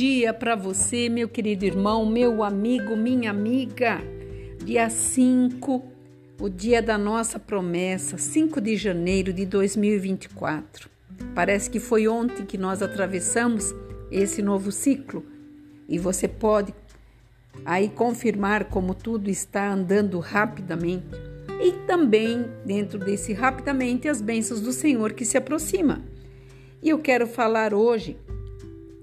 dia para você, meu querido irmão, meu amigo, minha amiga. Dia 5, o dia da nossa promessa, 5 de janeiro de 2024. Parece que foi ontem que nós atravessamos esse novo ciclo e você pode aí confirmar como tudo está andando rapidamente e também dentro desse rapidamente as bênçãos do Senhor que se aproxima. E eu quero falar hoje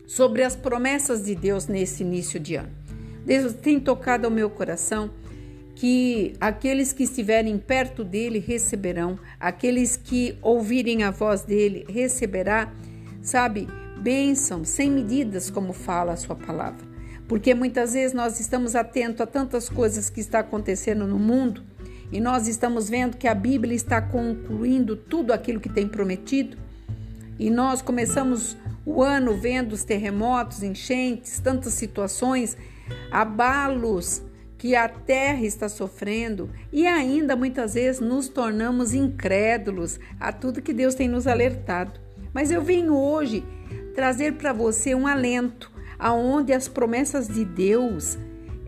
sobre as promessas de Deus nesse início de ano. Deus tem tocado ao meu coração que aqueles que estiverem perto dele receberão, aqueles que ouvirem a voz dele receberá, sabe, bênção sem medidas, como fala a sua palavra. Porque muitas vezes nós estamos atentos a tantas coisas que está acontecendo no mundo e nós estamos vendo que a Bíblia está concluindo tudo aquilo que tem prometido. E nós começamos o ano vendo os terremotos, enchentes, tantas situações, abalos que a terra está sofrendo e ainda muitas vezes nos tornamos incrédulos a tudo que Deus tem nos alertado. Mas eu venho hoje trazer para você um alento aonde as promessas de Deus,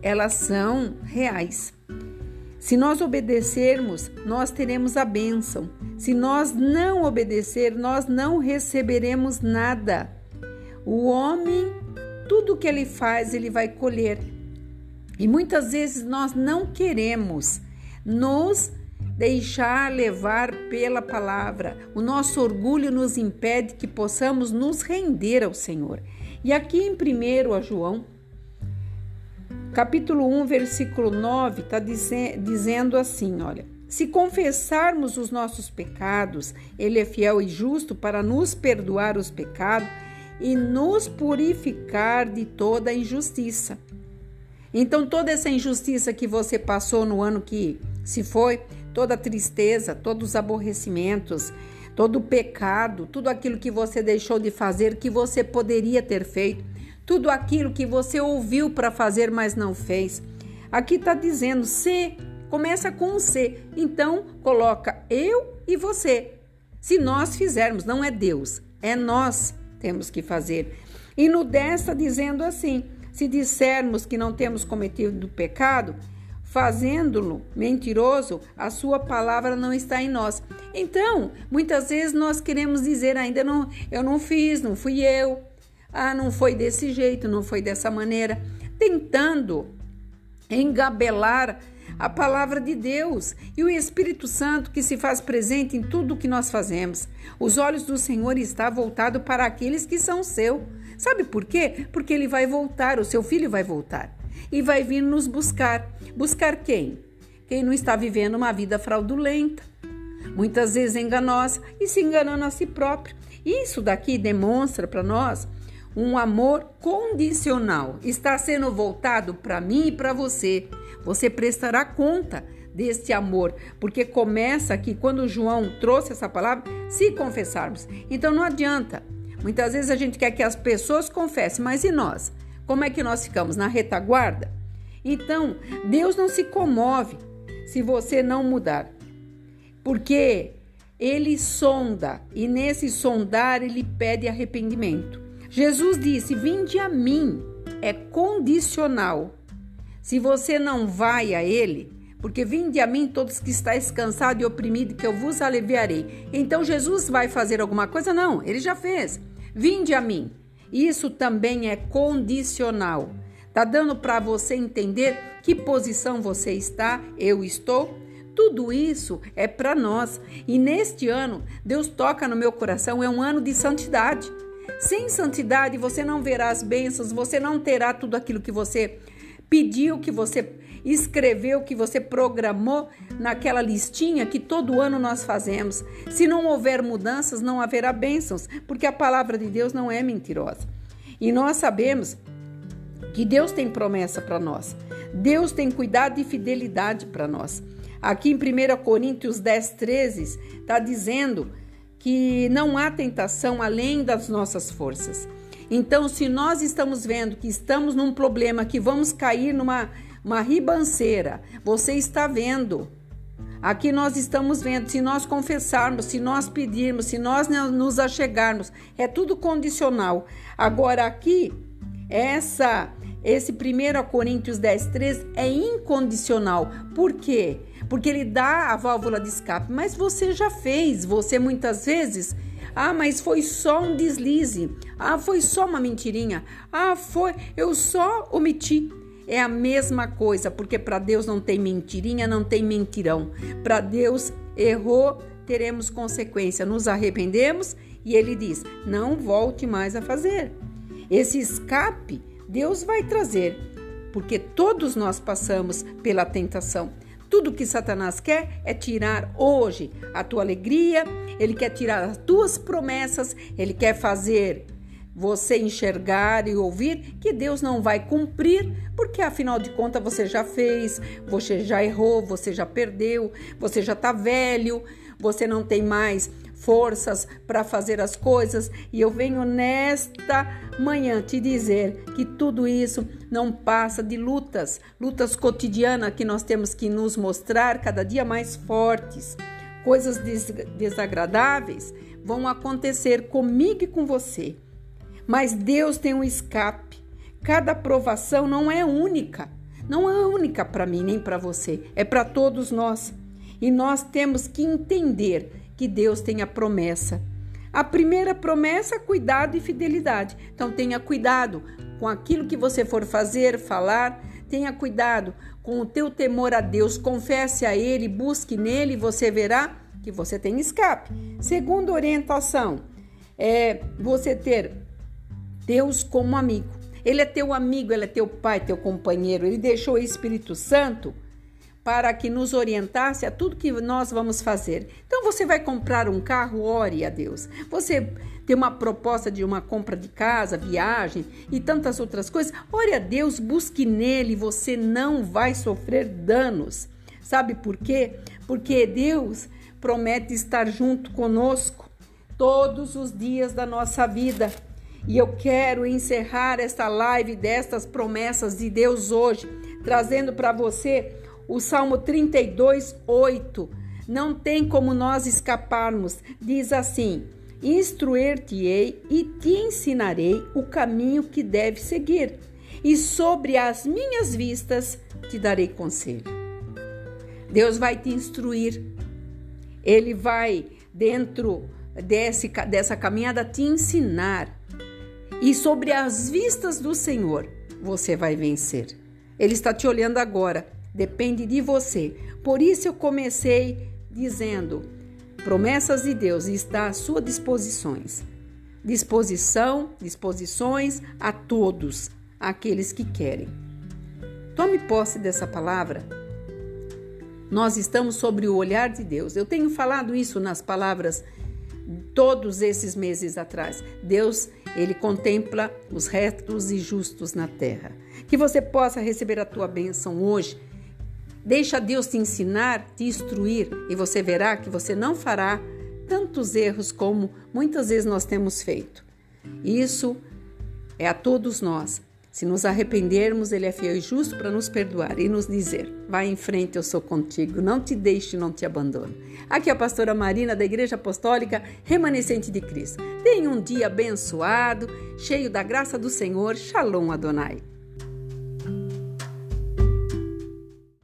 elas são reais. Se nós obedecermos, nós teremos a bênção. Se nós não obedecer, nós não receberemos nada. O homem, tudo que ele faz, ele vai colher. E muitas vezes nós não queremos nos deixar levar pela palavra. O nosso orgulho nos impede que possamos nos render ao Senhor. E aqui em 1 João, capítulo 1, versículo 9, está dizendo assim: olha. Se confessarmos os nossos pecados, Ele é fiel e justo para nos perdoar os pecados e nos purificar de toda injustiça. Então, toda essa injustiça que você passou no ano que se foi, toda a tristeza, todos os aborrecimentos, todo o pecado, tudo aquilo que você deixou de fazer que você poderia ter feito, tudo aquilo que você ouviu para fazer, mas não fez. Aqui está dizendo C, começa com um C. Então, coloca eu e você. Se nós fizermos, não é Deus, é nós temos que fazer. E no 10 está dizendo assim: se dissermos que não temos cometido pecado, fazendo-lo mentiroso, a sua palavra não está em nós. Então, muitas vezes nós queremos dizer ainda não, eu não fiz, não fui eu. Ah, não foi desse jeito, não foi dessa maneira, tentando engabelar a palavra de Deus e o Espírito Santo que se faz presente em tudo o que nós fazemos. Os olhos do Senhor estão voltados para aqueles que são seu. Sabe por quê? Porque ele vai voltar, o seu filho vai voltar e vai vir nos buscar. Buscar quem? Quem não está vivendo uma vida fraudulenta, muitas vezes enganosa e se enganando a si próprio. Isso daqui demonstra para nós um amor condicional. Está sendo voltado para mim e para você. Você prestará conta deste amor, porque começa aqui quando João trouxe essa palavra, se confessarmos. Então não adianta. Muitas vezes a gente quer que as pessoas confessem, mas e nós? Como é que nós ficamos na retaguarda? Então, Deus não se comove se você não mudar. Porque ele sonda e nesse sondar ele pede arrependimento. Jesus disse: Vinde a mim, é condicional. Se você não vai a ele, porque vinde a mim todos que estáis cansados e oprimidos, que eu vos aliviarei. Então Jesus vai fazer alguma coisa? Não, ele já fez. Vinde a mim. Isso também é condicional. Tá dando para você entender que posição você está, eu estou? Tudo isso é para nós. E neste ano, Deus toca no meu coração, é um ano de santidade. Sem santidade, você não verá as bênçãos, você não terá tudo aquilo que você pediu, que você escreveu, que você programou naquela listinha que todo ano nós fazemos. Se não houver mudanças, não haverá bênçãos, porque a palavra de Deus não é mentirosa. E nós sabemos que Deus tem promessa para nós. Deus tem cuidado e fidelidade para nós. Aqui em 1 Coríntios 10, 13, está dizendo que não há tentação além das nossas forças. Então, se nós estamos vendo que estamos num problema, que vamos cair numa uma ribanceira, você está vendo. Aqui nós estamos vendo, se nós confessarmos, se nós pedirmos, se nós nos achegarmos, é tudo condicional. Agora aqui essa esse 1 Coríntios 10, 13 é incondicional. Por quê? Porque ele dá a válvula de escape, mas você já fez, você muitas vezes. Ah, mas foi só um deslize. Ah, foi só uma mentirinha. Ah, foi, eu só omiti. É a mesma coisa, porque para Deus não tem mentirinha, não tem mentirão. Para Deus errou, teremos consequência. Nos arrependemos e ele diz: "Não volte mais a fazer". Esse escape Deus vai trazer, porque todos nós passamos pela tentação. Tudo que Satanás quer é tirar hoje a tua alegria, ele quer tirar as tuas promessas, ele quer fazer você enxergar e ouvir que Deus não vai cumprir, porque afinal de contas você já fez, você já errou, você já perdeu, você já está velho, você não tem mais forças para fazer as coisas, e eu venho nesta manhã te dizer que tudo isso não passa de lutas, lutas cotidianas que nós temos que nos mostrar cada dia mais fortes. Coisas des desagradáveis vão acontecer comigo e com você. Mas Deus tem um escape. Cada provação não é única. Não é única para mim nem para você, é para todos nós. E nós temos que entender que Deus tem a promessa. A primeira promessa cuidado e fidelidade. Então tenha cuidado com aquilo que você for fazer, falar, tenha cuidado com o teu temor a Deus, confesse a ele, busque nele você verá que você tem escape. Segunda orientação é você ter Deus como amigo. Ele é teu amigo, ele é teu pai, teu companheiro. Ele deixou o Espírito Santo para que nos orientasse a tudo que nós vamos fazer. Então você vai comprar um carro, ore a Deus. Você tem uma proposta de uma compra de casa, viagem e tantas outras coisas, ore a Deus, busque nele, você não vai sofrer danos. Sabe por quê? Porque Deus promete estar junto conosco todos os dias da nossa vida. E eu quero encerrar esta live destas promessas de Deus hoje, trazendo para você o Salmo 32, 8. Não tem como nós escaparmos. Diz assim: Instruir-te-ei e te ensinarei o caminho que deve seguir, e sobre as minhas vistas te darei conselho. Deus vai te instruir, Ele vai, dentro desse, dessa caminhada, te ensinar, e sobre as vistas do Senhor você vai vencer. Ele está te olhando agora Depende de você. Por isso eu comecei dizendo: promessas de Deus está à sua disposições. Disposição, disposições a todos aqueles que querem. Tome posse dessa palavra. Nós estamos sobre o olhar de Deus. Eu tenho falado isso nas palavras todos esses meses atrás. Deus, ele contempla os retos e justos na terra. Que você possa receber a tua bênção hoje Deixa Deus te ensinar, te instruir, e você verá que você não fará tantos erros como muitas vezes nós temos feito. Isso é a todos nós. Se nos arrependermos, Ele é fiel e justo para nos perdoar e nos dizer: vai em frente, eu sou contigo, não te deixe, não te abandono. Aqui é a pastora Marina da Igreja Apostólica Remanescente de Cristo. Tenha um dia abençoado, cheio da graça do Senhor. Shalom Adonai.